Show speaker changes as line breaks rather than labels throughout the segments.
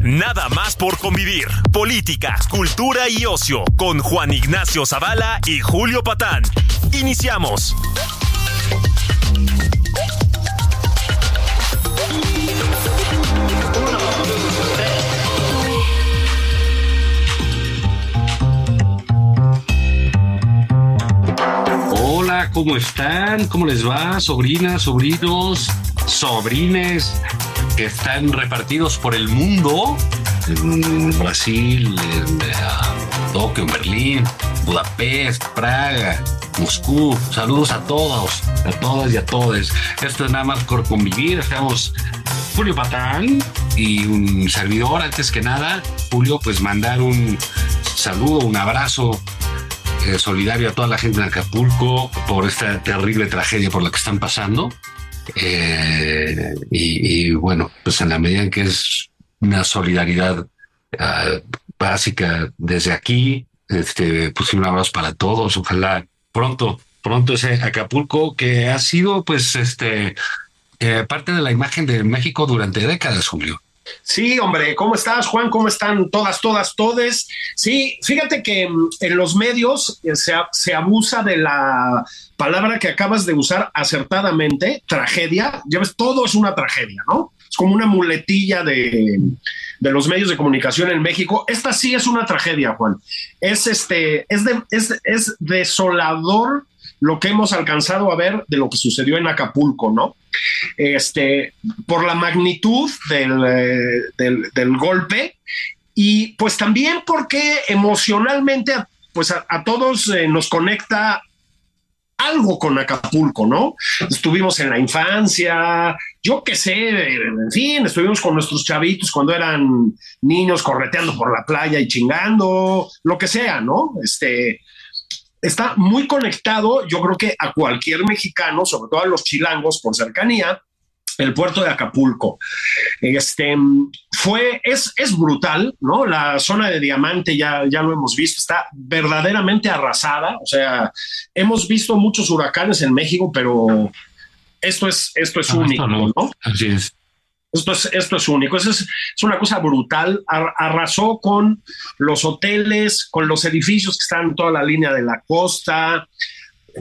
Nada más por convivir. Política, cultura y ocio con Juan Ignacio Zavala y Julio Patán. Iniciamos.
Hola, ¿cómo están? ¿Cómo les va? Sobrinas, sobrinos, sobrines que están repartidos por el mundo. En Brasil, en eh, Tokio, Berlín, Budapest, Praga, Moscú. Saludos a todos, a todas y a todos. Esto es nada más por convivir. Estamos Julio Patán y un servidor. Antes que nada, Julio, pues mandar un saludo, un abrazo eh, solidario a toda la gente de Acapulco por esta terrible tragedia por la que están pasando. Eh, y, bueno, pues en la medida en que es una solidaridad ah, básica desde aquí, este, pues un abrazo para todos. Ojalá pronto, pronto ese Acapulco que ha sido, pues, este, eh, parte de la imagen de México durante décadas, Julio.
Sí, hombre, ¿cómo estás, Juan? ¿Cómo están todas, todas, todes? Sí, fíjate que mm, en los medios eh, se, abusa de la palabra que acabas de usar acertadamente, tragedia. Ya ves, todo es una tragedia, ¿no? Es como una muletilla de, de los medios de comunicación en México. Esta sí es una tragedia, Juan. Es, este, es, de, es, es desolador lo que hemos alcanzado a ver de lo que sucedió en Acapulco, ¿no? Este, por la magnitud del, eh, del, golpe y pues también porque emocionalmente pues a, todos eh, nos conecta algo con Acapulco, ¿no? Estuvimos en la infancia, yo qué sé, en fin, estuvimos con nuestros chavitos cuando eran niños correteando por la playa y chingando, lo que sea, ¿no? Este, está muy conectado, yo creo que a cualquier mexicano, sobre todo a los chilangos por cercanía, el puerto de Acapulco. Este fue, es, es brutal, ¿no? La zona de diamante ya, ya lo hemos visto, está verdaderamente arrasada. O sea, hemos visto muchos huracanes en México, pero esto es, esto es ah, único, ¿no?
Así es.
Esto es, esto es único, es, es una cosa brutal. Arrasó con los hoteles, con los edificios que están en toda la línea de la costa,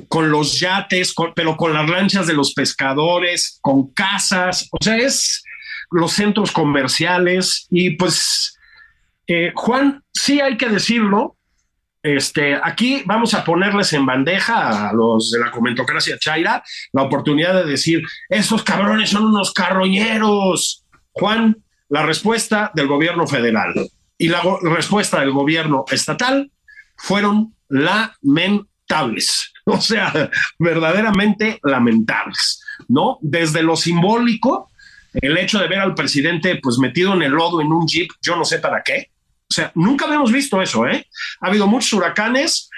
con los yates, pero con las lanchas de los pescadores, con casas, o sea, es los centros comerciales. Y pues, eh, Juan, sí hay que decirlo, este, aquí vamos a ponerles en bandeja a los de la comentocracia Chaira la oportunidad de decir, estos cabrones son unos carroñeros. Juan, la respuesta del gobierno federal y la respuesta del gobierno estatal fueron lamentables, o sea, verdaderamente lamentables, ¿no? Desde lo simbólico, el hecho de ver al presidente pues metido en el lodo en un jeep, yo no sé para qué, sea, nunca habíamos visto eso, ¿eh? Ha habido muchos huracanes,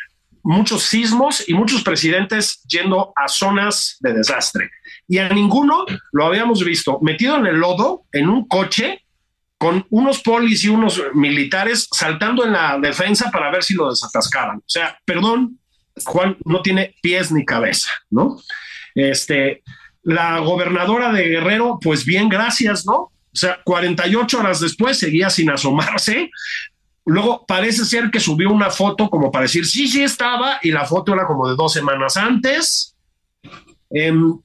muchos sismos y muchos presidentes yendo a zonas de desastre. Y a ninguno lo habíamos visto metido en el lodo, en un coche, con unos polis y unos militares saltando en la defensa para ver si lo desatascaban. O sea, perdón, Juan no tiene pies ni cabeza, ¿no? Este, la gobernadora de Guerrero, pues bien, gracias, ¿no? O sea, 48 horas después seguía sin asomarse. Luego parece ser que subió una foto como para decir, sí, sí estaba, y la foto era como de dos semanas antes. Em,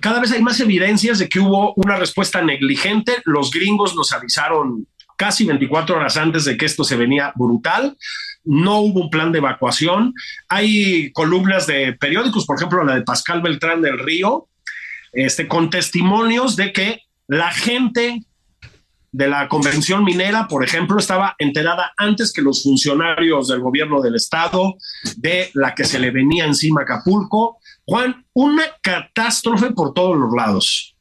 cada vez hay más evidencias de que hubo una respuesta negligente. Los gringos nos avisaron casi 24 horas antes de que esto se venía brutal. No hubo un plan de evacuación. Hay columnas de periódicos, por ejemplo, la de Pascal Beltrán del Río, este, con testimonios de que la gente de la convención minera, por ejemplo, estaba enterada antes que los funcionarios del gobierno del estado de la que se le venía encima Acapulco. Juan, una catástrofe por todos los lados.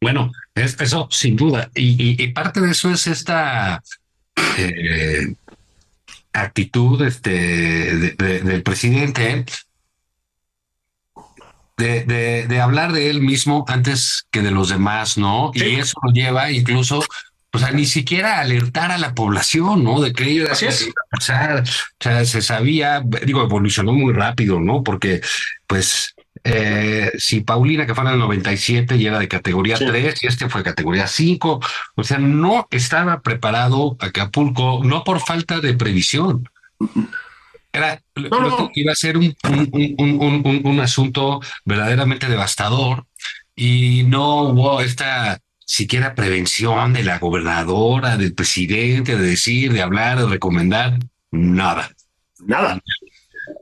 Bueno, es, eso sin duda. Y, parte de eso es esta eh, actitud este, del presidente de, de, hablar de él mismo antes que de los demás, ¿no? Y eso lo lleva incluso o sea, ni siquiera alertar a la población, ¿no? De que ellos
Así es.
O sea, se sabía, digo, evolucionó muy rápido, ¿no? Porque, pues, eh, si Paulina, que fue en el 97 y era de categoría 3, y este fue categoría 5, o sea, no estaba preparado Acapulco, no por falta de previsión. Era, iba a ser un, un, un, asunto verdaderamente devastador y no hubo esta siquiera prevención de la gobernadora, del presidente, de decir, de hablar, de recomendar, nada.
Nada.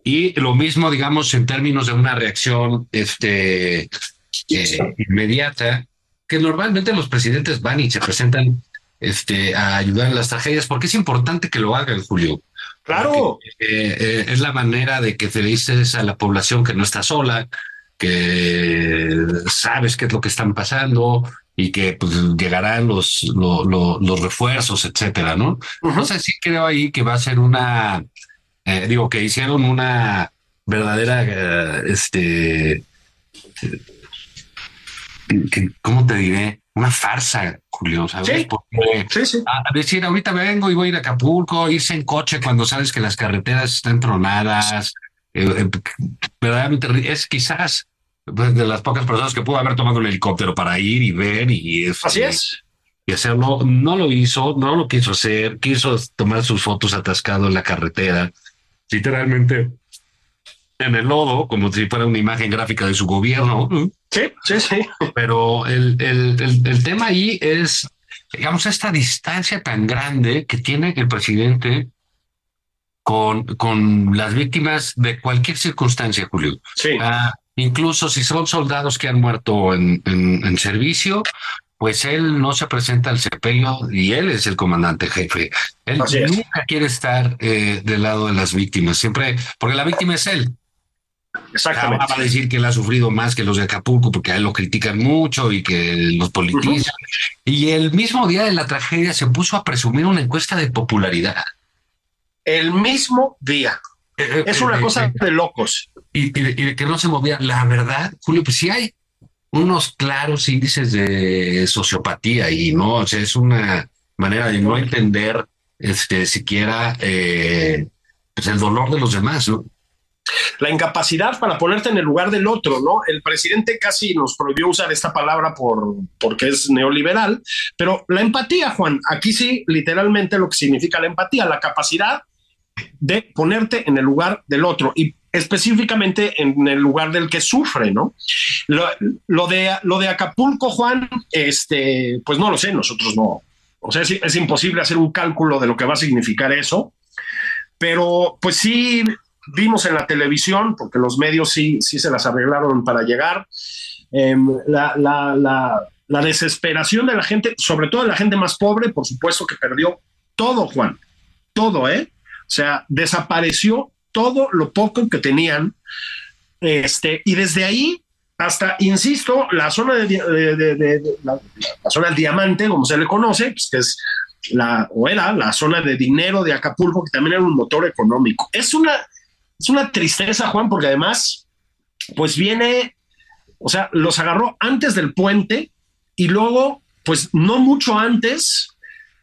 Y lo mismo, digamos, en términos de una reacción este, eh, inmediata, que normalmente los presidentes van y se presentan este, a ayudar en las tragedias, porque es importante que lo hagan, Julio.
Claro.
Eh, eh, es la manera de que te dices a la población que no está sola, que sabes qué es lo que están pasando, y que pues, llegarán los, los refuerzos, etcétera, ¿no? Entonces sí creo ahí que va a ser una, eh, digo, que hicieron una verdadera, este, ¿cómo te diré? Una farsa, Julio, ¿sabes?
Sí, sí,
A decir, ahorita vengo y voy a ir a Acapulco, irse en coche cuando sabes que las carreteras están tronadas, eh, verdaderamente es quizás de las pocas personas que pudo haber tomado un helicóptero para ir y ver y
este, así es.
y hacerlo. No lo hizo no lo quiso hacer quiso tomar sus fotos atascado en la carretera literalmente en el lodo como si fuera una imagen gráfica de su gobierno
sí sí sí
pero el, el, el, el tema ahí es digamos esta distancia tan grande que tiene el presidente con, con las víctimas de cualquier circunstancia, Julio.
Sí.
Ah, Incluso si son soldados que han muerto en, en, servicio, pues él no se presenta al sepelio y él es el comandante jefe. Él nunca quiere estar eh, del lado de las víctimas, siempre, porque la víctima es él.
Exactamente.
Va a decir que él ha sufrido más que los de Acapulco porque a él lo critican mucho y que los politizan. Y el mismo día de la tragedia se puso a presumir una encuesta de popularidad.
El mismo día. Eh, es una eh, cosa de locos
y, que no se movía. La verdad, Julio, pues sí hay unos claros índices de sociopatía y no, o sea, es una manera de no entender este, siquiera eh, pues el dolor de los demás, ¿no?
La incapacidad para ponerte en el lugar del otro, ¿no? El presidente casi nos prohibió usar esta palabra por, porque es neoliberal, pero la empatía, Juan, aquí sí, literalmente lo que significa la empatía, la capacidad de ponerte en el lugar del otro. Y específicamente en el lugar del que sufre, ¿no? Lo, de, lo de Acapulco, Juan, este, pues no lo sé, nosotros no. O sea, es, imposible hacer un cálculo de lo que va a significar eso, pero pues sí vimos en la televisión, porque los medios sí, sí se las arreglaron para llegar, em, la, la desesperación de la gente, sobre todo de la gente más pobre, por supuesto que perdió todo, Juan, todo, ¿eh? O sea, desapareció todo lo poco que tenían. Este, y desde ahí hasta, insisto, la zona de, la, zona del diamante, como se le conoce, pues, que es la, o era la zona de dinero de Acapulco, que también era un motor económico. Es una, es una tristeza, Juan, porque además, pues viene, o sea, los agarró antes del puente y luego, pues no mucho antes,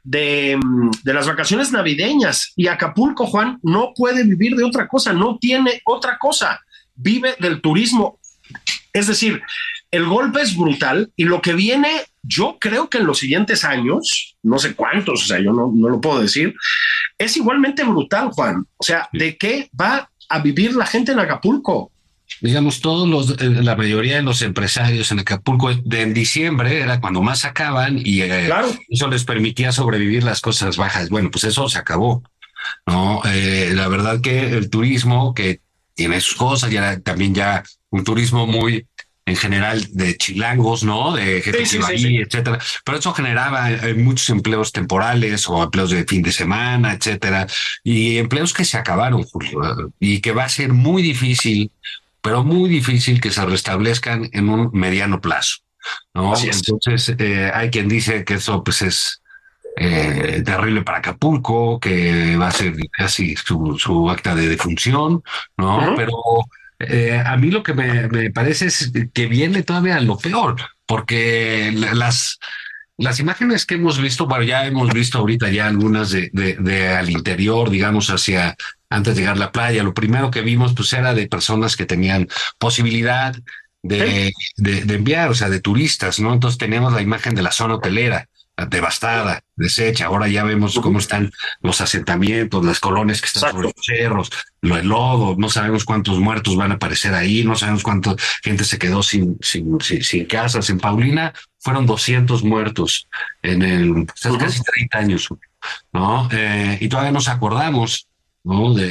Mm, de, las vacaciones navideñas y Acapulco, Juan, no puede vivir de otra cosa, no tiene otra cosa, vive del turismo. Es decir, el golpe es brutal y lo que viene, yo creo que en los siguientes años, no sé cuántos, o sea, yo no, no lo puedo decir, es igualmente brutal, Juan. O sea, ¿de qué va a vivir la gente en Acapulco?
digamos, todos los, eh, la mayoría de los empresarios en Acapulco de, en diciembre era cuando más sacaban y eh, eso les permitía sobrevivir las cosas bajas. Bueno, pues eso se acabó. No, eh, la verdad que el turismo que tiene sus cosas, ya también ya un turismo muy en general de chilangos, ¿no? De gente que etcétera. Pero eso generaba muchos empleos temporales o empleos de fin de semana, etcétera. Y empleos que se acabaron, Julio, y que va a ser muy difícil pero muy difícil que se restablezcan en un mediano plazo. ¿no? Entonces, eh, hay quien dice que eso pues es eh, terrible para Acapulco, que va a ser casi su, acta de defunción, ¿no? Pero eh, a mí lo que me, parece es que viene todavía lo peor, porque las, las imágenes que hemos visto, bueno, ya hemos visto ahorita ya algunas de, de, al interior, digamos, hacia antes de llegar a la playa. Lo primero que vimos, pues, era de personas que tenían posibilidad de, de, enviar, o sea, de turistas, ¿no? Entonces teníamos la imagen de la zona hotelera devastada, deshecha. Ahora ya vemos cómo están los asentamientos, las colonias que están sobre los cerros, lo el lodo, no sabemos cuántos muertos van a aparecer ahí, no sabemos cuánta gente se quedó sin, sin, sin, casas. En Paulina fueron 200 muertos en el, pues, casi 30 años, ¿no? Eh, y todavía nos acordamos, ¿no? De,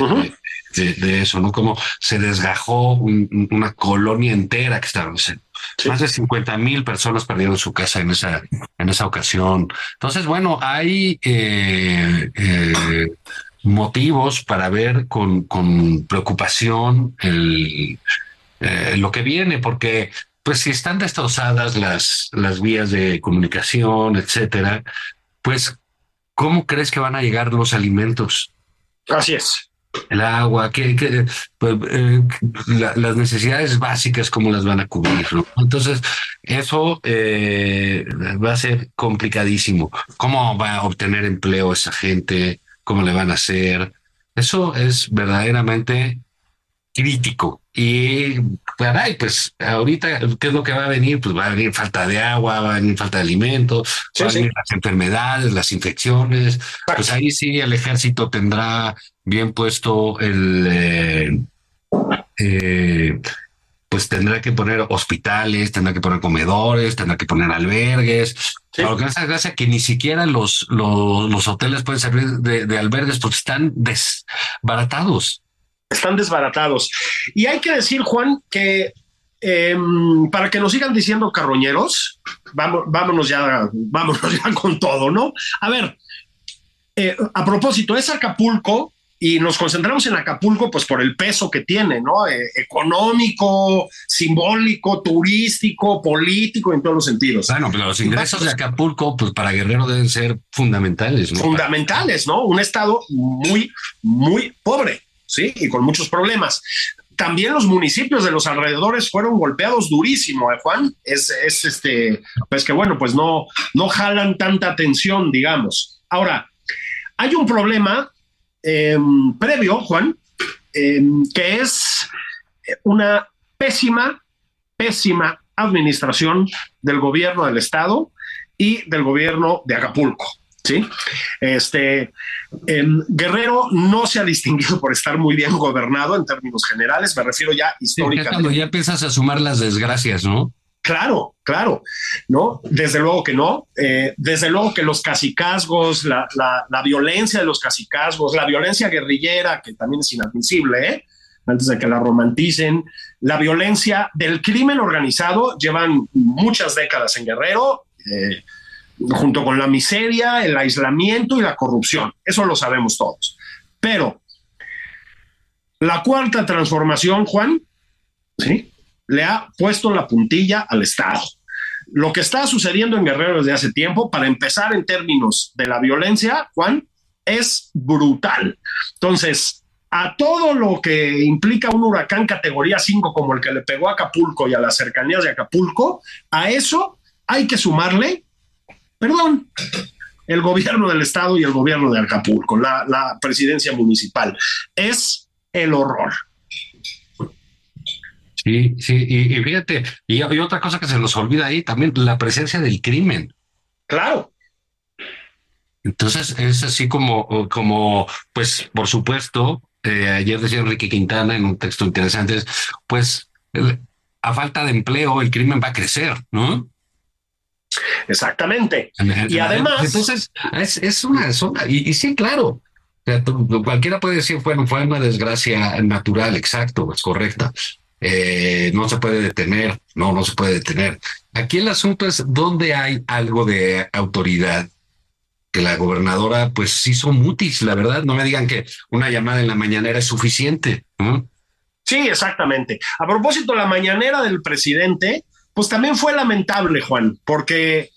de, eso, ¿no? Como se desgajó una colonia entera que estaba, más de 50 mil personas perdieron su casa en esa, en esa ocasión. Entonces, bueno, hay eh, eh, motivos para ver con, con preocupación el, eh, lo que viene, porque pues si están destrozadas las, las vías de comunicación, etcétera, pues, ¿cómo crees que van a llegar los alimentos?
Así es
el agua, que, pues, eh, las necesidades básicas, cómo las van a cubrir. Entonces, eso eh, va a ser complicadísimo. ¿Cómo va a obtener empleo esa gente? ¿Cómo le van a hacer? Eso es verdaderamente crítico. Y, caray, pues ahorita, ¿qué es lo que va a venir? Pues va a venir falta de agua, va a venir falta de alimentos, van a venir las enfermedades, las infecciones. Pues ahí sí el ejército tendrá bien puesto el... Eh, eh, pues tendrá que poner hospitales, tendrá que poner comedores, tendrá que poner albergues. Sí. Lo que hace gracia que ni siquiera los, los, hoteles pueden servir de, de, albergues porque están desbaratados.
Están desbaratados. Y hay que decir, Juan, que em, para que nos sigan diciendo carroñeros, vamos, vámonos ya, vámonos ya con todo, ¿no? A ver, eh, a propósito, es Acapulco y nos concentramos en Acapulco, pues por el peso que tiene, ¿no? Eh, económico, simbólico, turístico, político, en todos los sentidos.
Bueno, pero los ingresos de Acapulco, pues para Guerrero deben ser fundamentales, ¿no?
Fundamentales, ¿no? Un estado muy, muy pobre, ¿sí? Y con muchos problemas. También los municipios de los alrededores fueron golpeados durísimo, ¿eh, Juan? Es, es este, pues que bueno, pues no, no jalan tanta atención, digamos. Ahora, hay un problema Em, previo, Juan, em, que es una pésima, pésima administración del gobierno del Estado y del gobierno de Acapulco. ¿Sí? Este, em, Guerrero no se ha distinguido por estar muy bien gobernado en términos generales, me refiero ya históricamente.
cuando ya empiezas a sumar las desgracias, ¿no?
Claro, claro, ¿no? Desde luego que no. Eh, desde luego que los cacicazgos, la, la, violencia de los cacicazgos, la violencia guerrillera, que también es inadmisible, ¿eh? antes de que la romanticen, la violencia del crimen organizado, llevan muchas décadas en Guerrero, eh, junto con la miseria, el aislamiento y la corrupción. Eso lo sabemos todos. Pero la cuarta transformación, Juan, ¿sí? le ha puesto la puntilla al Estado. Lo que está sucediendo en Guerrero desde hace tiempo, para empezar en términos de la violencia, Juan, es brutal. Entonces, a todo lo que implica un huracán categoría 5 como el que le pegó a Acapulco y a las cercanías de Acapulco, a eso hay que sumarle, perdón, el gobierno del estado y el gobierno de Acapulco, la, la presidencia municipal. Es el horror.
Sí, sí, y, fíjate, y, hay otra cosa que se nos olvida ahí también, la presencia del crimen.
Claro.
Entonces es así como, como, pues, por supuesto, eh, ayer decía Enrique Quintana en un texto interesante, pues, a falta de empleo, el crimen va a crecer, ¿no?
Exactamente. y además.
Entonces, es, una zona, y, sí, claro. cualquiera puede decir, bueno, fue una desgracia natural, exacto, es correcta. Eh, no se puede detener, no, no se puede detener. Aquí el asunto es dónde hay algo de autoridad que la gobernadora pues hizo mutis, la verdad, no me digan que una llamada en la mañanera es suficiente.
Sí, exactamente. A propósito, la mañanera del presidente, pues también fue lamentable, Juan, porque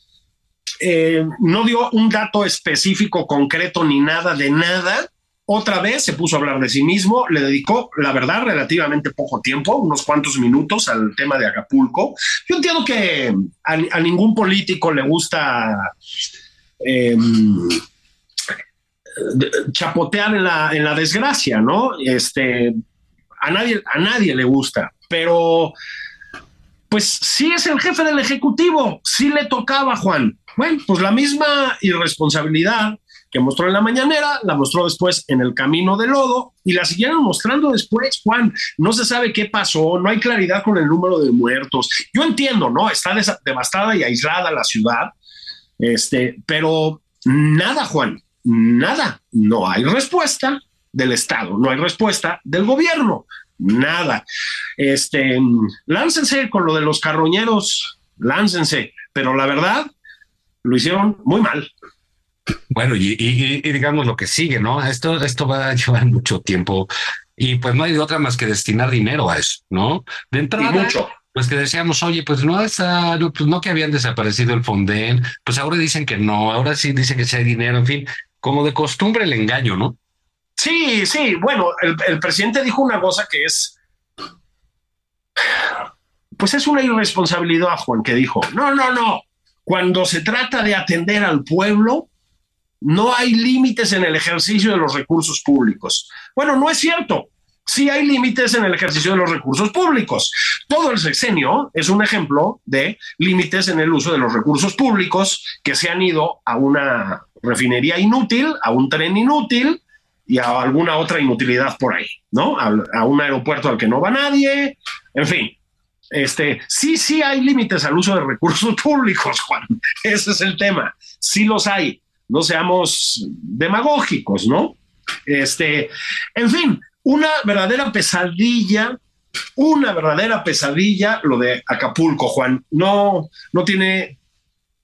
eh, no dio un dato específico, concreto, ni nada de nada. Otra vez se puso a hablar de sí mismo, le dedicó, la verdad, relativamente poco tiempo, unos cuantos minutos al tema de Acapulco. Yo entiendo que a, ningún político le gusta eh, chapotear en la, en la desgracia, ¿no? Este, a nadie, a nadie le gusta, pero pues sí es el jefe del Ejecutivo, sí le tocaba, Juan. Bueno, pues la misma irresponsabilidad que mostró en la mañanera, la mostró después en el camino de lodo y la siguieron mostrando después, Juan. No se sabe qué pasó, no hay claridad con el número de muertos. Yo entiendo, ¿no? Está devastada y aislada la ciudad, este, pero nada, Juan, nada. No hay respuesta del Estado, no hay respuesta del gobierno, nada. Este, láncense con lo de los carroñeros, láncense, pero la verdad lo hicieron muy mal.
Bueno, y, digamos lo que sigue, ¿no? Esto, esto va a llevar mucho tiempo y pues no hay otra más que destinar dinero a eso, ¿no? De entrada, mucho. pues que decíamos, oye, pues no está, pues no que habían desaparecido el Fonden, pues ahora dicen que no, ahora sí dicen que sí hay dinero, en fin, como de costumbre el engaño, ¿no?
Sí, sí, bueno, el, presidente dijo una cosa que es, pues es una irresponsabilidad, Juan, que dijo, no, no, no, cuando se trata de atender al pueblo, no hay límites en el ejercicio de los recursos públicos. Bueno, no es cierto. Sí hay límites en el ejercicio de los recursos públicos. Todo el sexenio es un ejemplo de límites en el uso de los recursos públicos que se han ido a una refinería inútil, a un tren inútil y a alguna otra inutilidad por ahí, ¿no? A, un aeropuerto al que no va nadie, en fin. Este, sí, sí hay límites al uso de recursos públicos, Juan. Ese es el tema. Sí los hay. No seamos demagógicos, ¿no? Este, en fin, una verdadera pesadilla, una verdadera pesadilla lo de Acapulco, Juan. No, no tiene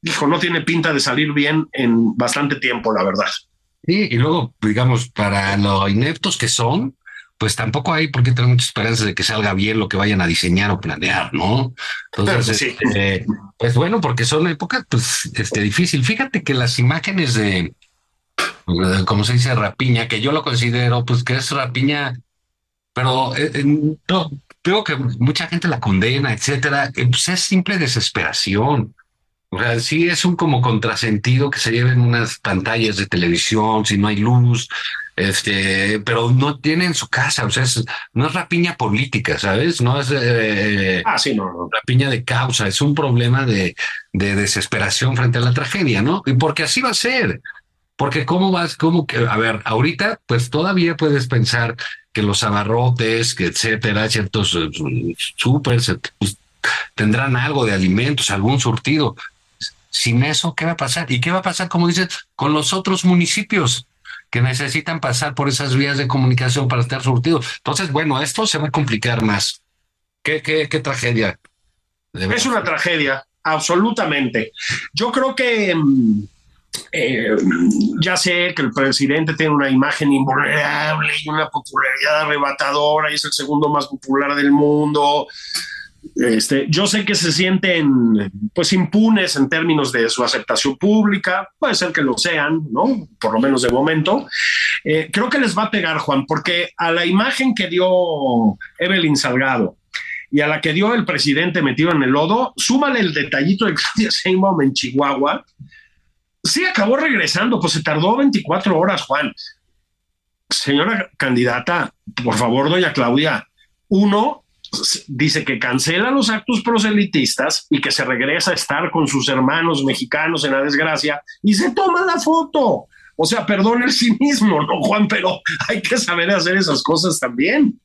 hijo, no tiene pinta de salir bien en bastante tiempo, la verdad.
Sí, y luego, digamos, para lo ineptos que son, pues tampoco hay por qué tener mucha esperanza de que salga bien lo que vayan a diseñar o planear, ¿no? Entonces, sí. Este, pues bueno, porque son épocas, pues, este, difícil. Fíjate que las imágenes de, como se dice, rapiña, que yo lo considero, pues, que es rapiña, pero eh, eh, no, creo que mucha gente la condena, etcétera, eh, pues es simple desesperación. O sea, sí es un como contrasentido que se lleven unas pantallas de televisión si no hay luz, este, pero no tienen su casa, o sea, no es rapiña política, ¿sabes? No es
eh, ah, sí, no,
rapiña de causa, es un problema de, de desesperación frente a la tragedia, ¿no? Y porque así va a ser. Porque cómo vas, cómo que, a ver, ahorita pues todavía puedes pensar que los abarrotes, que etcétera, ciertos uh, súper, pues, tendrán algo de alimentos, algún surtido, sin eso, ¿qué va a pasar? ¿Y qué va a pasar, como dices, con los otros municipios que necesitan pasar por esas vías de comunicación para estar surtidos? Entonces, bueno, esto se va a complicar más. ¿Qué, qué, qué tragedia?
Es una tragedia, absolutamente. Yo creo que mm, eh, ya sé que el presidente tiene una imagen invulnerable y una popularidad arrebatadora y es el segundo más popular del mundo este, yo sé que se sienten pues impunes en términos de su aceptación pública, puede ser que lo sean, ¿no? Por lo menos de momento. Eh, creo que les va a pegar, Juan, porque a la imagen que dio Evelyn Salgado y a la que dio el presidente metido en el lodo, súmale el detallito de Claudia Sheinbaum en Chihuahua, sí acabó regresando, pues se tardó 24 horas, Juan. Señora candidata, por favor, doña Claudia, uno, dice que cancela los actos proselitistas y que se regresa a estar con sus hermanos mexicanos en la desgracia y se toma la foto. O sea, perdón el cinismo, ¿no, Juan? Pero hay que saber hacer esas cosas también.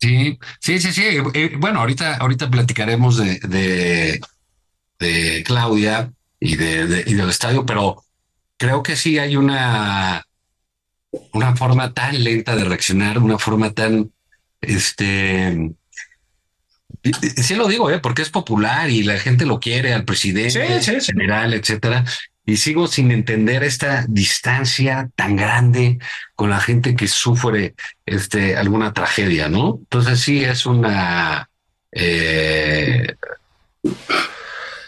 Sí, sí, sí, sí. Eh, bueno, ahorita, ahorita platicaremos de, de, de Claudia y, de, y del estadio, pero creo que sí hay una, una forma tan lenta de reaccionar, una forma tan este, sí lo digo, ¿eh? porque es popular y la gente lo quiere al presidente, general, etcétera. y sigo sin entender esta distancia tan grande con la gente que sufre este, alguna tragedia, ¿no? Entonces sí es una... Eh,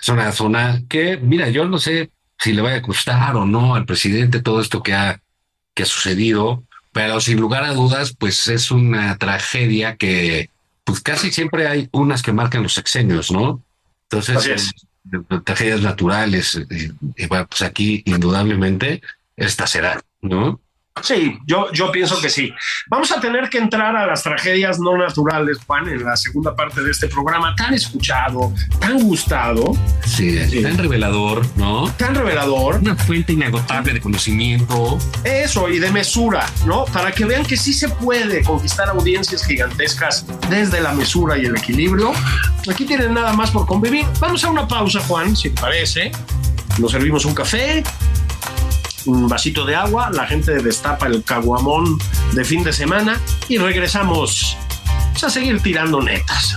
es una zona que, mira, yo no sé si le vaya a costar o no al presidente todo esto que ha, que ha sucedido, pero sin lugar a dudas, pues es una tragedia que, pues casi siempre hay unas que marcan los sexenios, ¿no? Entonces, tragedias naturales, y, bueno, pues aquí indudablemente esta será, ¿no?
Sí, yo, yo pienso que sí. Vamos a tener que entrar a las tragedias no naturales, Juan, en la segunda parte de este programa tan escuchado, tan gustado.
Sí, tan revelador, ¿no?
Tan revelador.
Una fuente inagotable de conocimiento.
Eso, y de mesura, ¿no? Para que vean que sí se puede conquistar audiencias gigantescas desde la mesura y el equilibrio. Aquí tienen nada más por convivir. Vamos a una pausa, Juan, si te parece. Nos servimos un café, un vasito de agua, la gente destapa el caguamón de fin de semana y regresamos a seguir tirando netas.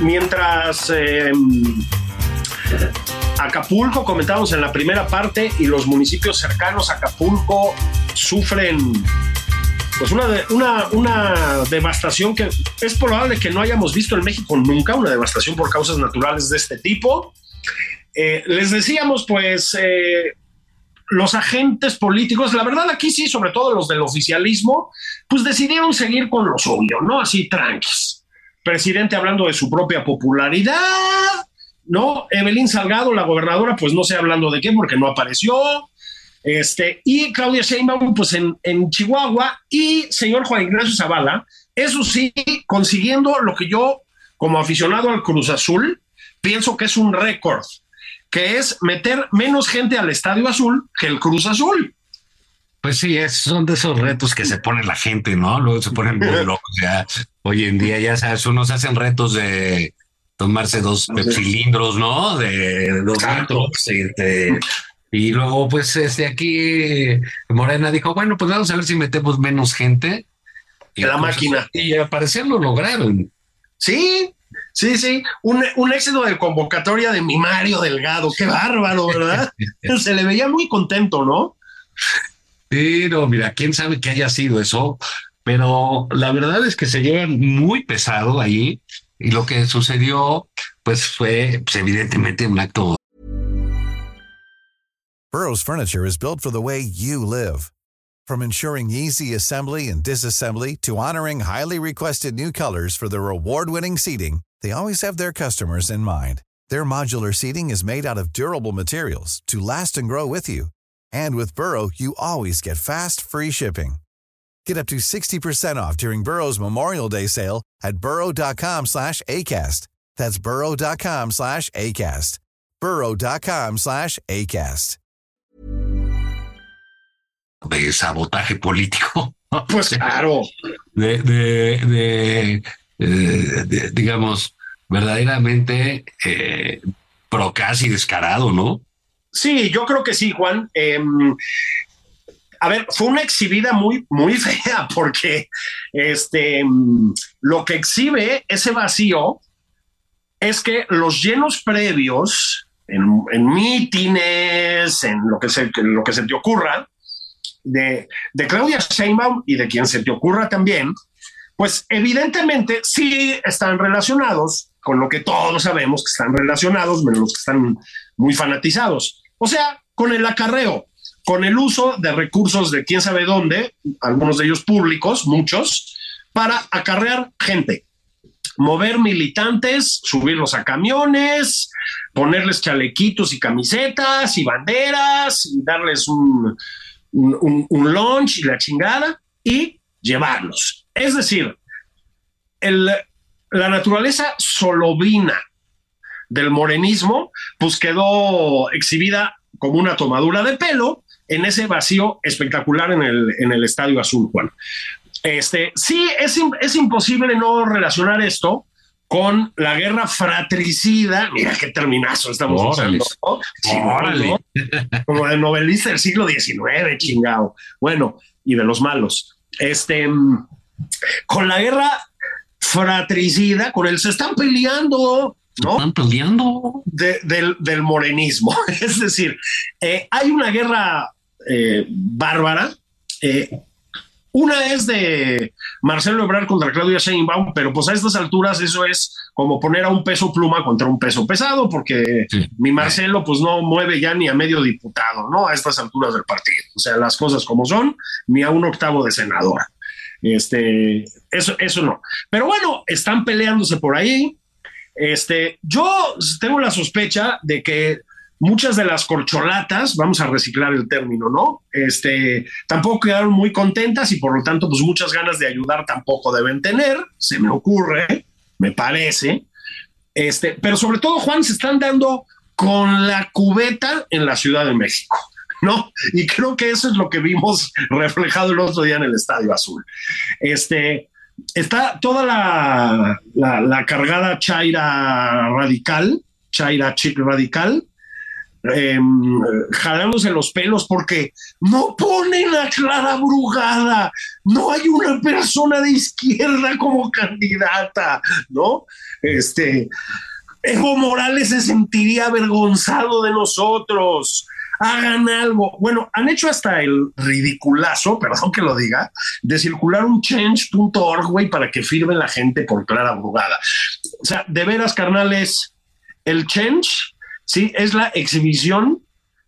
Mientras eh, Acapulco, comentamos en la primera parte, y los municipios cercanos a Acapulco sufren pues una, una, una devastación que es probable que no hayamos visto en México nunca, una devastación por causas naturales de este tipo. Eh, les decíamos, pues, eh, los agentes políticos, la verdad aquí sí, sobre todo los del oficialismo, pues decidieron seguir con lo suyo, ¿no? Así tranquis. Presidente hablando de su propia popularidad, ¿no? Evelyn Salgado, la gobernadora, pues no sé hablando de qué, porque no apareció. Este, y Claudia Sheinbaum, pues en, en Chihuahua, y señor Juan Ignacio Zavala, eso sí, consiguiendo lo que yo, como aficionado al Cruz Azul, pienso que es un récord que es meter menos gente al Estadio Azul que el Cruz Azul.
Pues sí, es, son de esos retos que se pone la gente, ¿no? Luego se ponen muy locos. Ya hoy en día, ya sabes, unos hacen retos de tomarse dos cilindros, ¿no? De dos litros. Este, y luego, pues, este aquí Morena dijo, bueno, pues vamos a ver si metemos menos gente.
Y la máquina.
Y al parecer lo lograron.
Sí, Sí, sí, un, un, éxito de convocatoria de mi Mario Delgado, qué bárbaro, ¿verdad? Se le veía muy contento, ¿no?
Sí, no, mira, quién sabe qué haya sido eso, pero la verdad es que se llevan muy pesado ahí y lo que sucedió, pues fue pues, evidentemente un acto.
Burroughs Furniture is built for the way you live. From ensuring easy assembly and disassembly to honoring highly requested new colors for their award-winning seating, they always have their customers in mind. Their modular seating is made out of durable materials to last and grow with you. And with Burrow, you always get fast, free shipping. Get up to 60% off during Burrow's Memorial Day sale at burrow.com slash ACAST. That's burrow.com slash ACAST. burrow.com slash ACAST.
De sabotaje político.
Pues claro.
De, de, de, eh, de digamos, verdaderamente eh, procas y descarado, ¿no?
Sí, yo creo que sí, Juan. Eh, a ver, fue una exhibida muy, muy fea porque este, lo que exhibe ese vacío es que los llenos previos en, en mítines, en lo que se, lo que se te ocurra, de, de Claudia Sheinbaum y de quien se te ocurra también, pues evidentemente sí están relacionados con lo que todos sabemos que están relacionados, menos los que están muy fanatizados. O sea, con el acarreo, con el uso de recursos de quién sabe dónde, algunos de ellos públicos, muchos, para acarrear gente, mover militantes, subirlos a camiones, ponerles chalequitos y camisetas y banderas, y darles un, un, un, lunch y la chingada y llevarlos. Es decir, el, la naturaleza solovina del morenismo, pues quedó exhibida como una tomadura de pelo en ese vacío espectacular en el, en el Estadio Azul, Juan. Este, sí, es, es imposible no relacionar esto con la guerra fratricida. Mira qué terminazo estamos
Órale.
usando. ¿no?
Órale.
¿no? Como de novelista del siglo XIX, chingado. Bueno, y de los malos. Este, mm, con la guerra fratricida, con él se están peleando, ¿no?
Están peleando.
de- del, del morenismo. Es decir, eh, hay una guerra eh, bárbara. eh, una es de Marcelo Ebrard contra Claudia Sheinbaum, pero pues a estas alturas eso es como poner a un peso pluma contra un peso pesado, porque
Sí.
mi Marcelo pues no mueve ya ni a medio diputado, ¿no? A estas alturas del partido. O sea, las cosas como son, ni a un octavo de senador. Este, eso, eso no. Pero bueno, están peleándose por ahí. Este, yo tengo la sospecha de que muchas de las corcholatas, vamos a reciclar el término, ¿no? Este, tampoco quedaron muy contentas y por lo tanto, pues muchas ganas de ayudar tampoco deben tener, se me ocurre, me parece. Este, pero sobre todo, Juan, se están dando con la cubeta en la Ciudad de México. ¿No? Y creo que eso es lo que vimos reflejado el otro día en el Estadio Azul. Este, está toda la, la, la cargada Chaira radical, Chaira chic radical, eh, jalándose los pelos porque no ponen a Clara Brugada, no hay una persona de izquierda como candidata, ¿no? Este, Evo Morales se sentiría avergonzado de nosotros. Hagan algo. Bueno, han hecho hasta el ridiculazo, perdón que lo diga, de circular un change.org, para que firme la gente por Clara Brugada. O sea, de veras, carnales, el change, sí, es la exhibición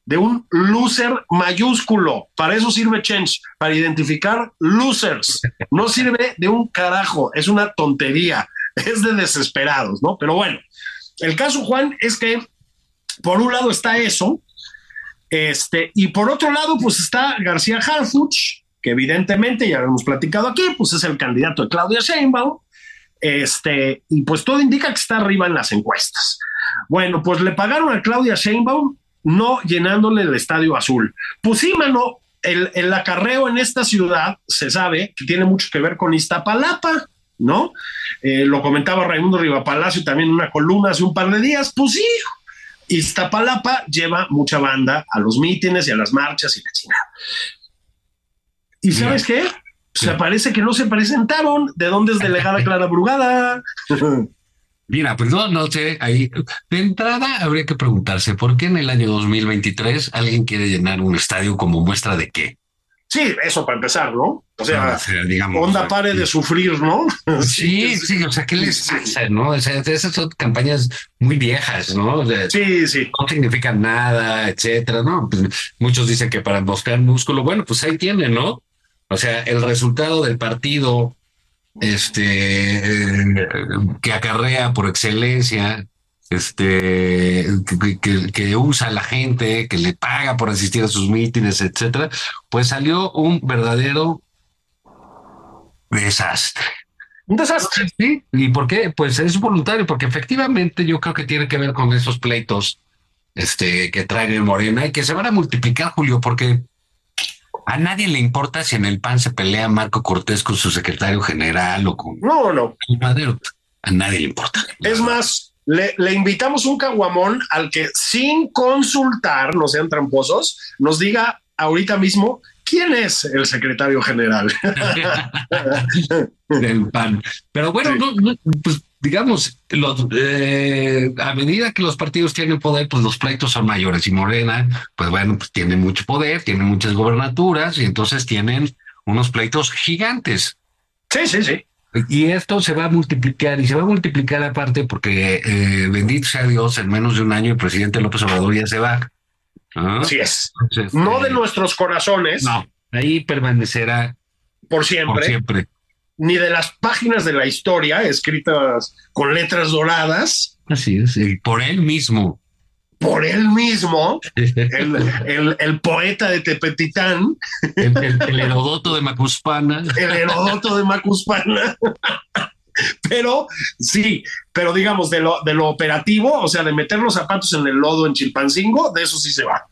de un loser mayúsculo. Para eso sirve change, para identificar losers. No sirve de un carajo, es una tontería, es de desesperados, ¿no? Pero bueno, el caso, Juan, es que por un lado está eso, este, y por otro lado, pues está García Harfuch, que evidentemente ya lo hemos platicado aquí, pues es el candidato de Claudia Sheinbaum, este, y pues todo indica que está arriba en las encuestas. Bueno, pues le pagaron a Claudia Sheinbaum no llenándole el estadio azul. Pues sí, mano, el, el acarreo en esta ciudad se sabe que tiene mucho que ver con Iztapalapa, ¿no? Eh, lo comentaba Raimundo Rivapalacio también en una columna hace un par de días, pues sí, Iztapalapa lleva mucha banda a los mítines y a las marchas y la chingada. ¿Y sabes qué? Se parece que no se presentaron. ¿De dónde es delegada Clara Brugada?
Mira, pues no, no sé, ahí de entrada habría que preguntarse por qué en el año 2023 alguien quiere llenar un estadio como muestra de qué.
Sí, eso para empezar, ¿no? O sea,
O sea, digamos.
onda pare de sufrir, ¿no?
Sí, sí, o sea, ¿qué les pasa, no? O sea, esas son campañas muy viejas, ¿no? O sea,
Sí, sí.
no significan nada, etcétera, ¿no? Pues muchos dicen que para mostrar músculo, bueno, pues ahí tienen, ¿no? O sea, el resultado del partido, este, eh, que acarrea por excelencia, este, que, que- que usa la gente, que le paga por asistir a sus mítines, etcétera, pues salió un verdadero desastre.
Un desastre.
Sí, ¿y por qué? Pues es voluntario, porque efectivamente yo creo que tiene que ver con esos pleitos este, que traen el Morena y que se van a multiplicar, Julio, porque a nadie le importa si en el PAN se pelea Marco Cortés con su secretario general o con
No, no.
Madero. A nadie le importa.
Es más, le, le invitamos un caguamón al que sin consultar, no sean tramposos, nos diga ahorita mismo quién es el secretario general.
del PAN. Pero bueno,
Sí.
no, no, pues digamos, los, eh, a medida que los partidos tienen poder, pues los pleitos son mayores y Morena, pues bueno, pues tiene mucho poder, tiene muchas gobernaturas y entonces tienen unos pleitos gigantes.
sí, sí, sí.
Y esto se va a multiplicar y se va a multiplicar aparte porque eh, bendito sea Dios, en menos de un año el presidente López Obrador ya se va.
¿Ah? Así es. no de eh, nuestros corazones.
No, ahí permanecerá
por siempre.
Por siempre.
Ni de las páginas de la historia escritas con letras doradas.
Así es, por él mismo
por él mismo, el, poeta de Tepetitán.
El, el, Herodoto de Macuspana.
El Herodoto de Macuspana. Pero sí, pero digamos, de lo, de lo operativo, o sea, de meter los zapatos en el lodo en Chilpancingo, de eso sí se va.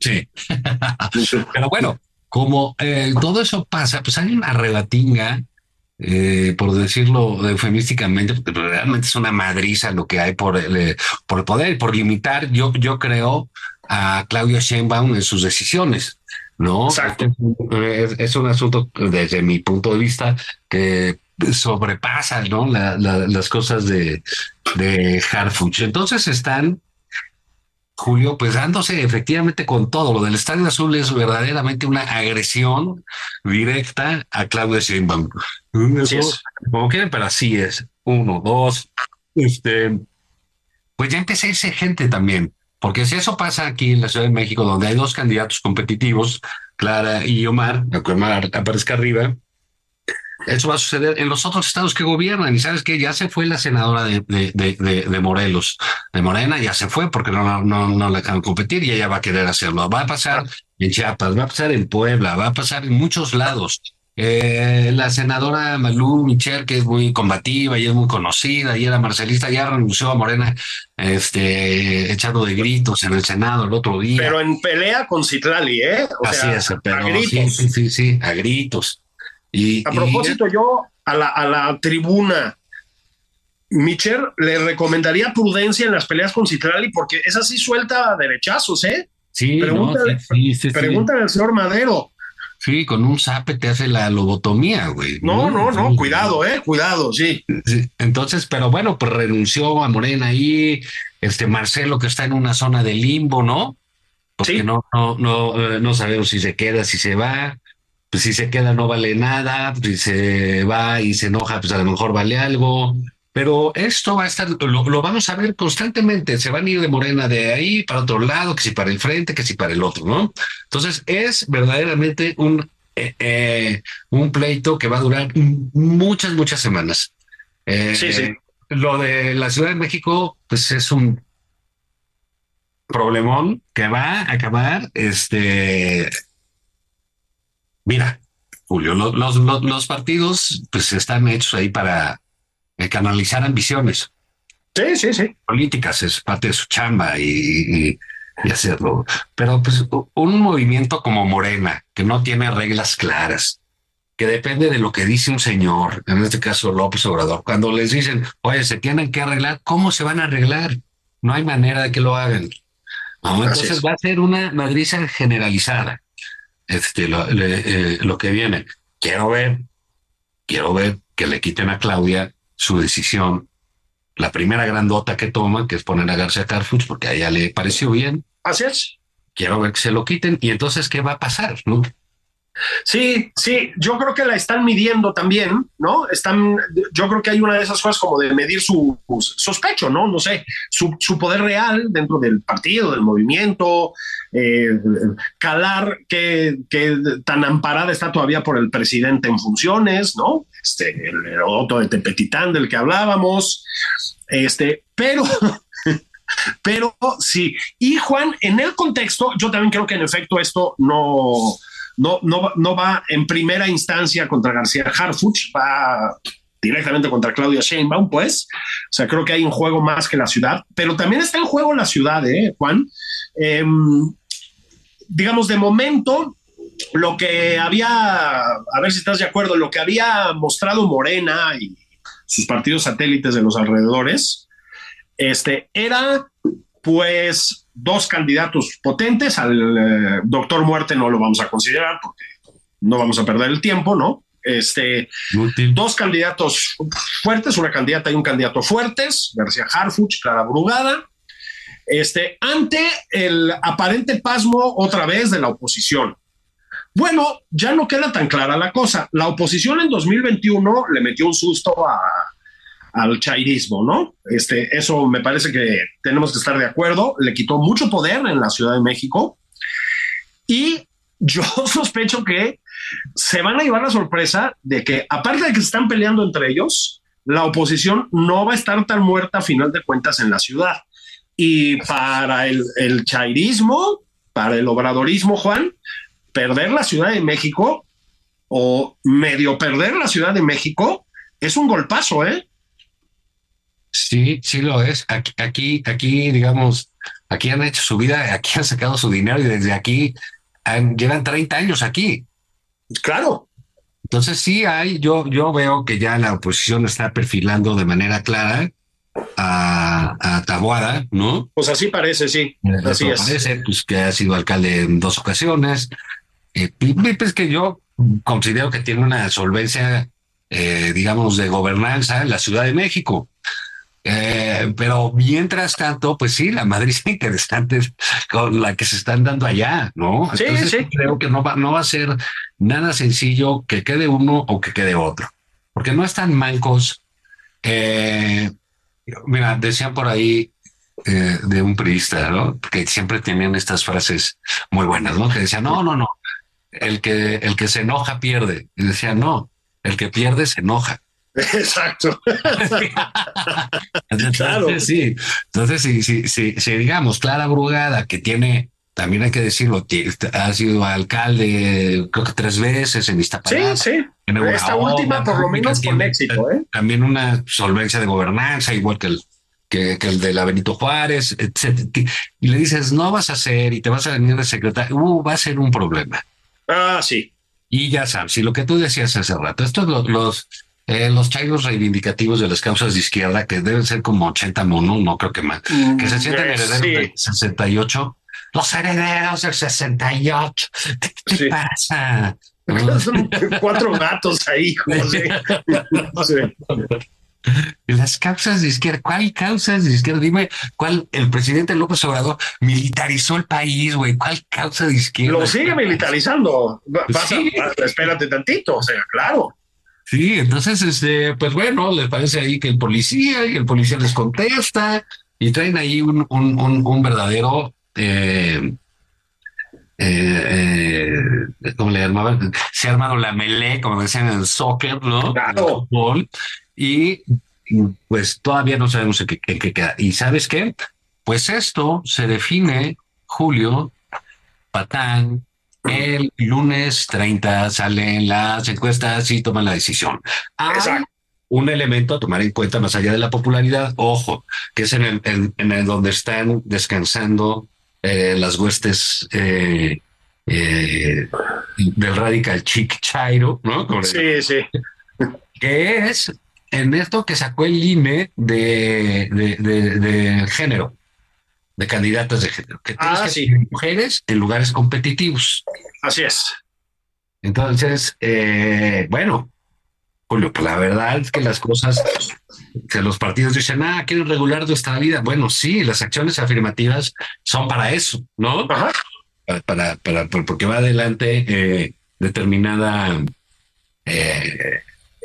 Sí. Pero bueno, como eh, todo eso pasa, pues hay una rebatinga eh, por decirlo eufemísticamente, porque realmente es una madriza lo que hay por el, eh, por poder, por limitar, yo, yo creo, a Claudio Sheinbaum en sus decisiones. ¿no? Exacto. Es, un asunto, desde mi punto de vista, que sobrepasa ¿no? las cosas de, de Harfuch. Entonces están Julio, pues dándose efectivamente con todo. Lo del Estadio Azul es verdaderamente una agresión directa a Claudio Sheinbaum. Como quieren, pero así es. Uno, dos, este, pues ya empecé a irse gente también. Porque si eso pasa aquí en la Ciudad de México, donde hay dos candidatos competitivos, Clara y Omar, aunque Omar aparezca arriba, eso va a suceder en los otros estados que gobiernan. Y sabes que ya se fue la senadora de, de, de, de, Morelos, de Morena, ya se fue porque no, no, no la dejan competir y ella va a querer hacerlo. Va a pasar en Chiapas, va a pasar en Puebla, va a pasar en muchos lados. Eh, la senadora Malú Micher, que es muy combativa y es muy conocida, y era marcelista, ya renunció a Morena, este, echado de gritos en el Senado el otro día.
Pero en pelea con Citlali, ¿eh?
Así es, pero sí, sí, sí, sí, a gritos. Y,
a propósito, yo a la, a la tribuna, Micher le recomendaría prudencia en las peleas con Citrali porque es así suelta derechazos, ¿eh?
Sí, pregúntale,
pregúntale al señor Madero.
Sí, con un zape te hace la lobotomía, güey.
No, no, no, cuidado, eh, cuidado, sí.
Entonces, pero bueno, pues renunció a Morena ahí, este Marcelo que está en una zona de limbo, ¿no? Porque no, no, no, eh, no sabemos si se queda, si se va pues si se queda no vale nada, si se va y se enoja, pues a lo mejor vale algo. Pero esto va a estar, lo, vamos a ver constantemente. Se van a ir de Morena de ahí para otro lado, que si para el frente, que si para el otro, ¿no? Entonces es verdaderamente un, eh, eh, un pleito que va a durar muchas, muchas semanas.
Eh, sí, sí.
Lo de la Ciudad de México, pues es un problemón que va a acabar, este, Mira, Julio, los, los, los partidos pues están hechos ahí para eh, canalizar ambiciones.
Sí, sí, sí.
Políticas es parte de su chamba y, y, hacerlo. Pero pues un movimiento como Morena, que no tiene reglas claras, que depende de lo que dice un señor, en este caso López Obrador, cuando les dicen, oye, se tienen que arreglar, ¿cómo se van a arreglar? No hay manera de que lo hagan. entonces va a ser una madriza generalizada este, eh, lo, que viene. Quiero ver, quiero ver que le quiten a Claudia su decisión, la primera grandota que toma, que es poner a García Carfuch, porque a ella le pareció bien.
Así es.
Quiero ver que se lo quiten y entonces, ¿qué va a pasar? ¿no?
Sí, sí, yo creo que la están midiendo también, ¿no? Están, yo creo que hay una de esas cosas como de medir su, sospecho, ¿no? No sé, su, poder real dentro del partido, del movimiento, eh, calar que, tan amparada está todavía por el presidente en funciones, ¿no? Este, el otro de Tepetitán del que hablábamos, este, pero pero sí. Y Juan, en el contexto, yo también creo que en efecto esto no, no, no, no va en primera instancia contra García Harfuch, va directamente contra Claudia Sheinbaum, pues. O sea, creo que hay un juego más que la ciudad, pero también está en juego la ciudad, ¿eh, Juan? Em, digamos, de momento, lo que había, a ver si estás de acuerdo, lo que había mostrado Morena y sus partidos satélites de los alrededores, este, era pues dos candidatos potentes, al eh, doctor Muerte no lo vamos a considerar porque no vamos a perder el tiempo, ¿no? Este, dos candidatos fuertes, una candidata y un candidato fuertes, García Harfuch, Clara Brugada, este, ante el aparente pasmo otra vez de la oposición. Bueno, ya no queda tan clara la cosa. La oposición en 2021 le metió un susto a, al chairismo, ¿no? Este, eso me parece que tenemos que estar de acuerdo. Le quitó mucho poder en la Ciudad de México y yo sospecho que se van a llevar la sorpresa de que, aparte de que se están peleando entre ellos, la oposición no va a estar tan muerta a final de cuentas en la ciudad. Y para el, el chairismo, para el obradorismo, Juan, perder la Ciudad de México o medio perder la Ciudad de México es un golpazo, ¿eh?
Sí, sí lo es. Aquí, aquí, aquí, digamos, aquí han hecho su vida, aquí han sacado su dinero y desde aquí han, llevan 30 años aquí.
Claro.
Entonces sí hay, yo, yo veo que ya la oposición está perfilando de manera clara a, a Tabuada, ¿no?
Pues así parece, sí. Así es.
Parece, pues que ha sido alcalde en dos ocasiones. Eh, pues que yo considero que tiene una solvencia, eh, digamos, de gobernanza en la Ciudad de México. Eh, pero mientras tanto, pues sí, la Madrid es interesante con la que se están dando allá, ¿no?
Sí, sí.
Creo que no va, no va a ser nada sencillo que quede uno o que quede otro, porque no están mancos. Eh, mira, decían por ahí eh, de un periodista, ¿no? Que siempre tenían estas frases muy buenas, ¿no? Que decían, no, no, no, el que, el que se enoja pierde. Y decía, no, el que pierde se enoja.
Exacto.
Entonces, claro. sí. Entonces, si, si, si, si, digamos Clara Brugada, que tiene, también hay que decirlo, ha sido alcalde creo que tres veces en Iztapalapa.
Sí, sí. Esta última por lo menos con éxito, ¿eh?
También una solvencia de gobernanza, igual que el que, que, el de la Benito Juárez, etc. Y le dices, no vas a hacer y te vas a venir de secretario, uh, va a ser un problema.
Ah, sí.
Y ya sabes, si lo que tú decías hace rato, estos los, los eh, los chairos reivindicativos de las causas de izquierda, que deben ser como 80 monos, no creo que más, que se sienten herederos
sí.
del 68. Los herederos del 68. ¿Qué te
Sí.
pasa?
Son cuatro gatos ahí, José. Sí.
Las causas de izquierda, ¿cuál causas de izquierda? Dime, ¿cuál el presidente López Obrador militarizó el país, güey? ¿Cuál causa de izquierda?
Lo sigue militarizando. Va- vas a-
sí.
vas- espérate tantito, o sea, claro.
Sí, entonces, este, pues bueno, les parece ahí que el policía y el policía les contesta y traen ahí un, un, un, un verdadero, eh, eh, eh, ¿cómo le llamaban? Se ha armado la melee, como decían en el soccer, ¿no?
Claro.
El y pues todavía no sabemos en qué, en qué queda. ¿Y sabes qué? Pues esto se define, Julio, Patán, el lunes 30 salen las encuestas y toman la decisión. Hay
Exacto.
un elemento a tomar en cuenta más allá de la popularidad, ojo, que es en el, en, en el donde están descansando eh, las huestes eh, eh, del radical chic Chairo, ¿no? Como
Sí, sí.
que es en esto que sacó el INE de, de, de- de género, de candidatas de género, que tienes
Ah,
que
sí.
tener mujeres en lugares competitivos.
Así es.
Entonces, eh, bueno, Julio, pues la verdad es que las cosas que los partidos dicen, ah, quieren regular nuestra vida. Bueno, sí, las acciones afirmativas son para eso, ¿no?
Ajá.
Para, para, para- por- porque va adelante eh, determinada eh,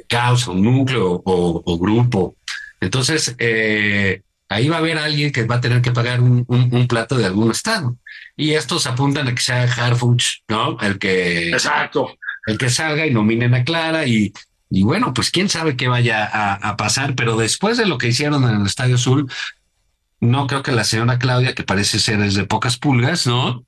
causa, un núcleo o, o grupo. Entonces, eh, ahí va a haber alguien que va a tener que pagar un, un- un plato de algún estado. Y estos apuntan a que sea Harfuch, ¿no? El que,
Exacto.
el que salga y nominen a Clara y, y bueno, pues quién sabe qué vaya a, a pasar, pero después de lo que hicieron en el Estadio Azul, no creo que la señora Claudia, que parece ser es de pocas pulgas, ¿no?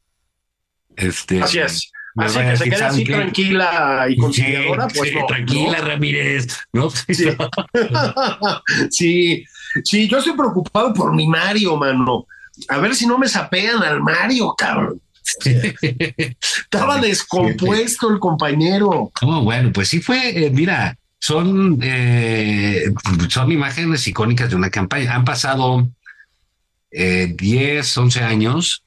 Este,
Así es. Así que se quede
¿saben
así tranquila y
Sí,
conciliadora, pues
sí,
no,
tranquila, Ramírez, ¿no?
Sí. sí, sí, yo estoy preocupado por mi Mario, mano. A ver si no me sapean al Mario, cabrón. Estaba descompuesto el compañero.
Oh, bueno, pues sí fue, eh, mira, son, eh, son imágenes icónicas de una campaña. Han pasado eh, 10, 11 años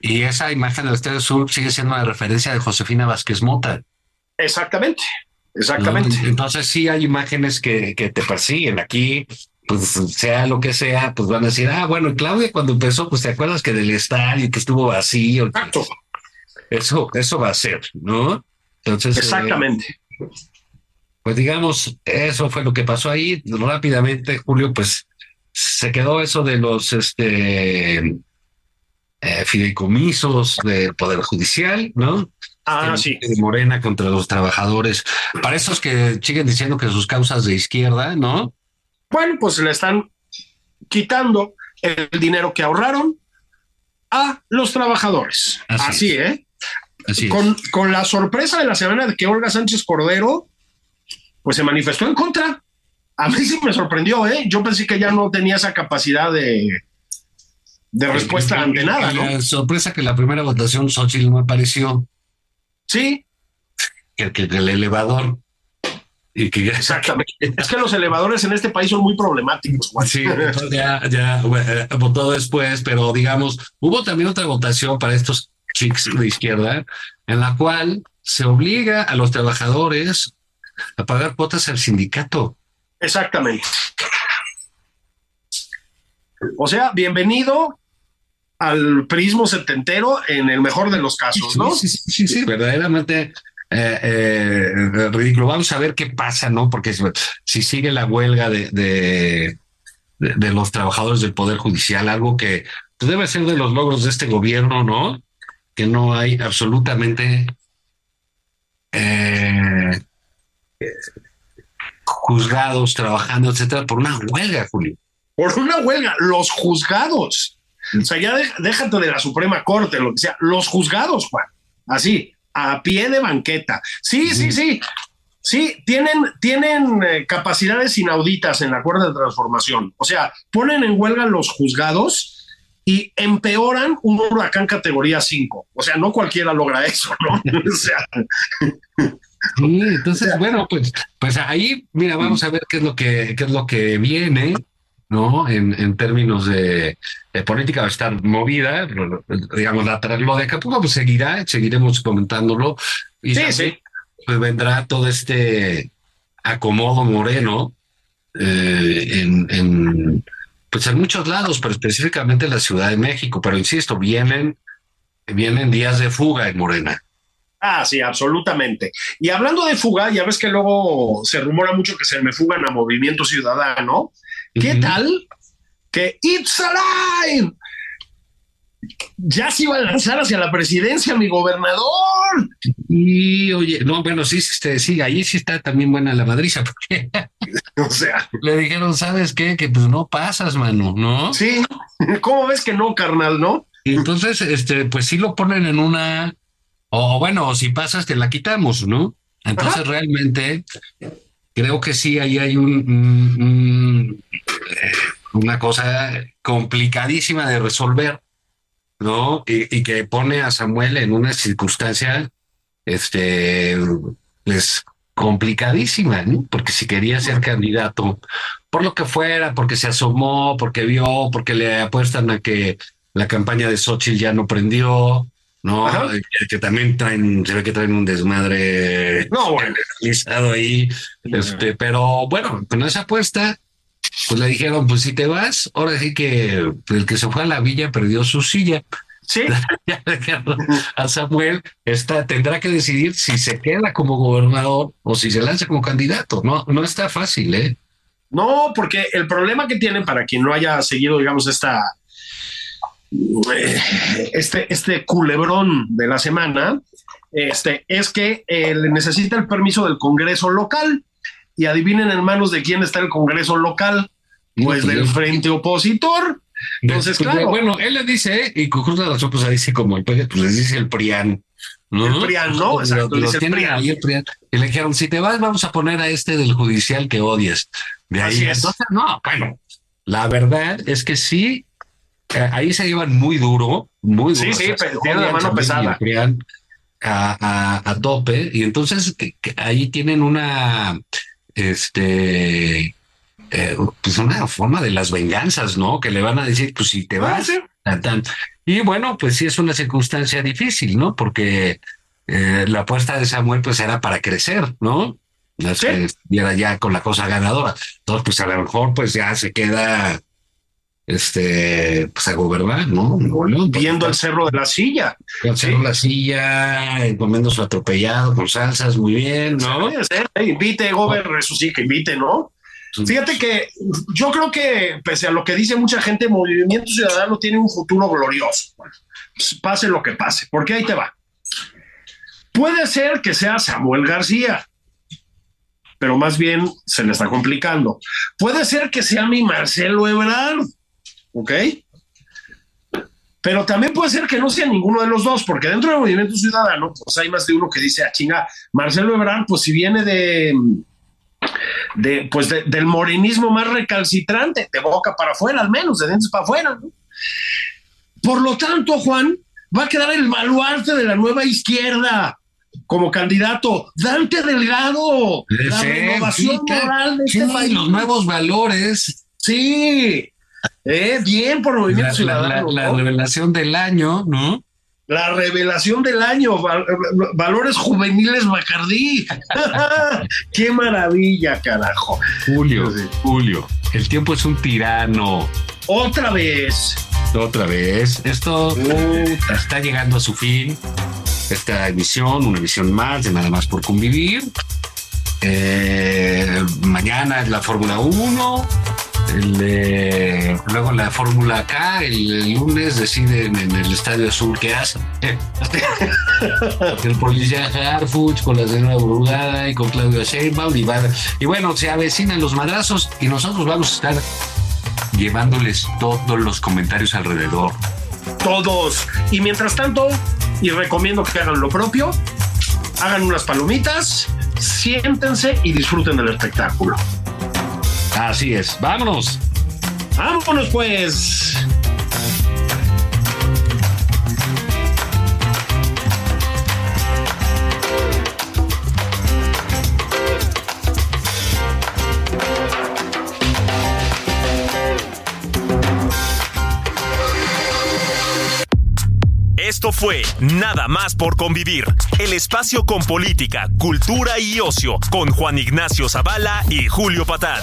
y esa imagen del Estadio Sur sigue siendo una referencia de Josefina Vázquez Mota.
Exactamente,
¿no?
exactamente.
Entonces sí hay imágenes que, que te persiguen aquí. Pues sea lo que sea, pues van a decir, ah, bueno, Claudia cuando empezó, pues te acuerdas que del estadio que estuvo vacío,
Exacto.
eso, eso va a ser, ¿no? Entonces.
Eh, Exactamente.
pues digamos, eso fue lo que pasó ahí. Rápidamente, Julio, pues se quedó eso de los este eh, fideicomisos del Poder Judicial, ¿no?
Ah, sí.
De Morena contra los trabajadores. Para esos que siguen diciendo que sus causas de izquierda, ¿no?
Bueno, pues le están quitando el dinero que ahorraron a los trabajadores. Así, ¿eh? Así con, con la sorpresa de la semana de que Olga Sánchez Cordero, pues se manifestó en contra. A mí sí me sorprendió, ¿eh? Yo pensé que ya no tenía esa capacidad de, de respuesta ante nada, ¿no?
La sorpresa que la primera votación Xochitl no apareció.
Sí.
Que, que, el elevador. Y que
Exactamente. es que los elevadores en este país son muy problemáticos.
Sí, ya, ya eh, votó después, pero digamos, hubo también otra votación para estos chicos de izquierda, en la cual se obliga a los trabajadores a pagar cuotas al sindicato.
Exactamente. O sea, bienvenido al prismo setentero en el mejor de los casos, ¿no?
Sí, sí, sí, sí, verdaderamente eh, eh, ridículo. Vamos a ver qué pasa, ¿no? Porque si sigue la huelga de, de, de, los trabajadores del Poder Judicial, algo que pues, debe ser de los logros de este gobierno, ¿no? Que no hay absolutamente eh, juzgados trabajando, etcétera, por una huelga, Julio.
Por una huelga, los juzgados. O sea, ya déjate de la Suprema Corte, lo que sea, los juzgados, Juan. Así, a pie de banqueta. Sí, sí, sí. Sí, tienen, tienen eh, capacidades inauditas en la cuerda de transformación. O sea, ponen en huelga los juzgados y empeoran un huracán categoría 5. O sea, no cualquiera logra eso, ¿no? o sea.
Sí, entonces, bueno, pues, pues ahí, mira, vamos a ver qué es lo que, qué es lo que viene. ¿No? En, en términos de, política va a estar movida, digamos, la, lo de Acapulco pues seguirá, seguiremos comentándolo. Y
sí, sí.
Pues vendrá todo este acomodo moreno eh, en, en, pues en muchos lados, pero específicamente en la Ciudad de México. Pero insisto, vienen, vienen días de fuga en Morena.
Ah, sí, absolutamente. Y hablando de fuga, ya ves que luego se rumora mucho que se me fugan a Movimiento Ciudadano. ¿Qué tal que It's Alive ya se iba a lanzar hacia la presidencia, mi gobernador?
Y oye, no, bueno, sí, sí, sí ahí sí está también buena la madriza, porque
o sea,
le dijeron, ¿sabes qué? Que pues no pasas, mano, ¿no?
Sí, ¿cómo ves que no, carnal, no?
Y entonces, este, pues sí lo ponen en una, o bueno, si pasas, te la quitamos, ¿no? Entonces realmente creo que sí, ahí hay un, una cosa complicadísima de resolver, ¿no? Y, que pone a Samuel en una circunstancia, este, pues complicadísima, ¿no? Porque si quería ser candidato, por lo que fuera, porque se asomó, porque vio, porque le apuestan a que la campaña de Xochitl ya no prendió, ¿no? Que, también traen, se ve que traen un desmadre
no, bueno.
ahí. Este, pero bueno, con esa apuesta, pues le dijeron, pues si te vas, ahora sí que el que se fue a la villa perdió su silla.
Sí.
a Samuel está, tendrá que decidir si se queda como gobernador o si se lanza como candidato. No, no está fácil, ¿eh?
No, porque el problema que tienen para quien no haya seguido, digamos, esta este, este culebrón de la semana este, es que eh, necesita el permiso del Congreso local. Y adivinen en manos de quién está el Congreso local. Pues del frente opositor. Entonces,
pues,
claro.
Bueno, él le dice, y justo la pues dice como el pues les dice el PRIAN.
¿no? El PRIAN, ¿no?
Exacto, dice el PRIAN. el PRIAN. Y le dijeron, si te vas, vamos a poner a este del judicial que odias. De ahí. Entonces, no, bueno, la verdad es que sí eh, ahí se llevan muy duro, muy duro.
Sí, sí, pero tienen la mano pesada.
A, a, tope y entonces ahí tienen una este eh, pues una forma de las venganzas, ¿no? Que le van a decir, pues si te ah, vas, y bueno, pues sí es una circunstancia difícil, ¿no? Porque eh, la apuesta de Samuel pues era para crecer, ¿no? No es ya con la cosa ganadora. Entonces, pues a lo mejor pues ya se queda este, pues a gobernar, ¿no?
Viendo el cerro de la silla.
El cerro de la silla, eh, comiendo su atropellado con salsas, muy bien, ¿no?
invite, gobernador, eso sí, que invite, ¿no? Fíjate que yo creo que, pese a lo que dice mucha gente, Movimiento Ciudadano tiene un futuro glorioso. Pues, pase lo que pase, porque ahí te va. Puede ser que sea Samuel García, pero más bien se le está complicando. Puede ser que sea mi Marcelo Ebrard, ¿ok? Pero también puede ser que no sea ninguno de los dos, porque dentro del movimiento ciudadano, pues hay más de uno que dice, ah, chinga, Marcelo Ebrard, pues si viene de, de pues del morenismo más recalcitrante, de boca para afuera, al menos, de dientes para afuera, ¿no? Por lo tanto, Juan, va a quedar el baluarte de la nueva izquierda como candidato. Dante Delgado,
la renovación moral de este país. Los nuevos valores.
Sí, eh, bien por Movimiento Ciudadano.
La, revelación del año, ¿no?
La revelación del año, valores juveniles Bacardí. Qué maravilla, carajo.
Julio, Julio, el tiempo es un tirano.
Otra vez.
Otra vez. Esto está llegando a su fin. Esta emisión, una emisión más de Nada más por convivir. Eh, mañana es la Fórmula 1 luego la Fórmula K, el, lunes deciden en el Estadio Azul qué hacen. el policía Harfuch con la señora Brugada y con Claudio Sheinbaum y, y bueno, se avecinan los madrazos y nosotros vamos a estar llevándoles todos los comentarios alrededor.
Todos. Y mientras tanto, y recomiendo que hagan lo propio, hagan unas palomitas, siéntense y disfruten del espectáculo.
Así es. Vámonos.
Vámonos pues.
Esto fue Nada más por convivir, el espacio con política, cultura y ocio, con Juan Ignacio Zavala y Julio Patal.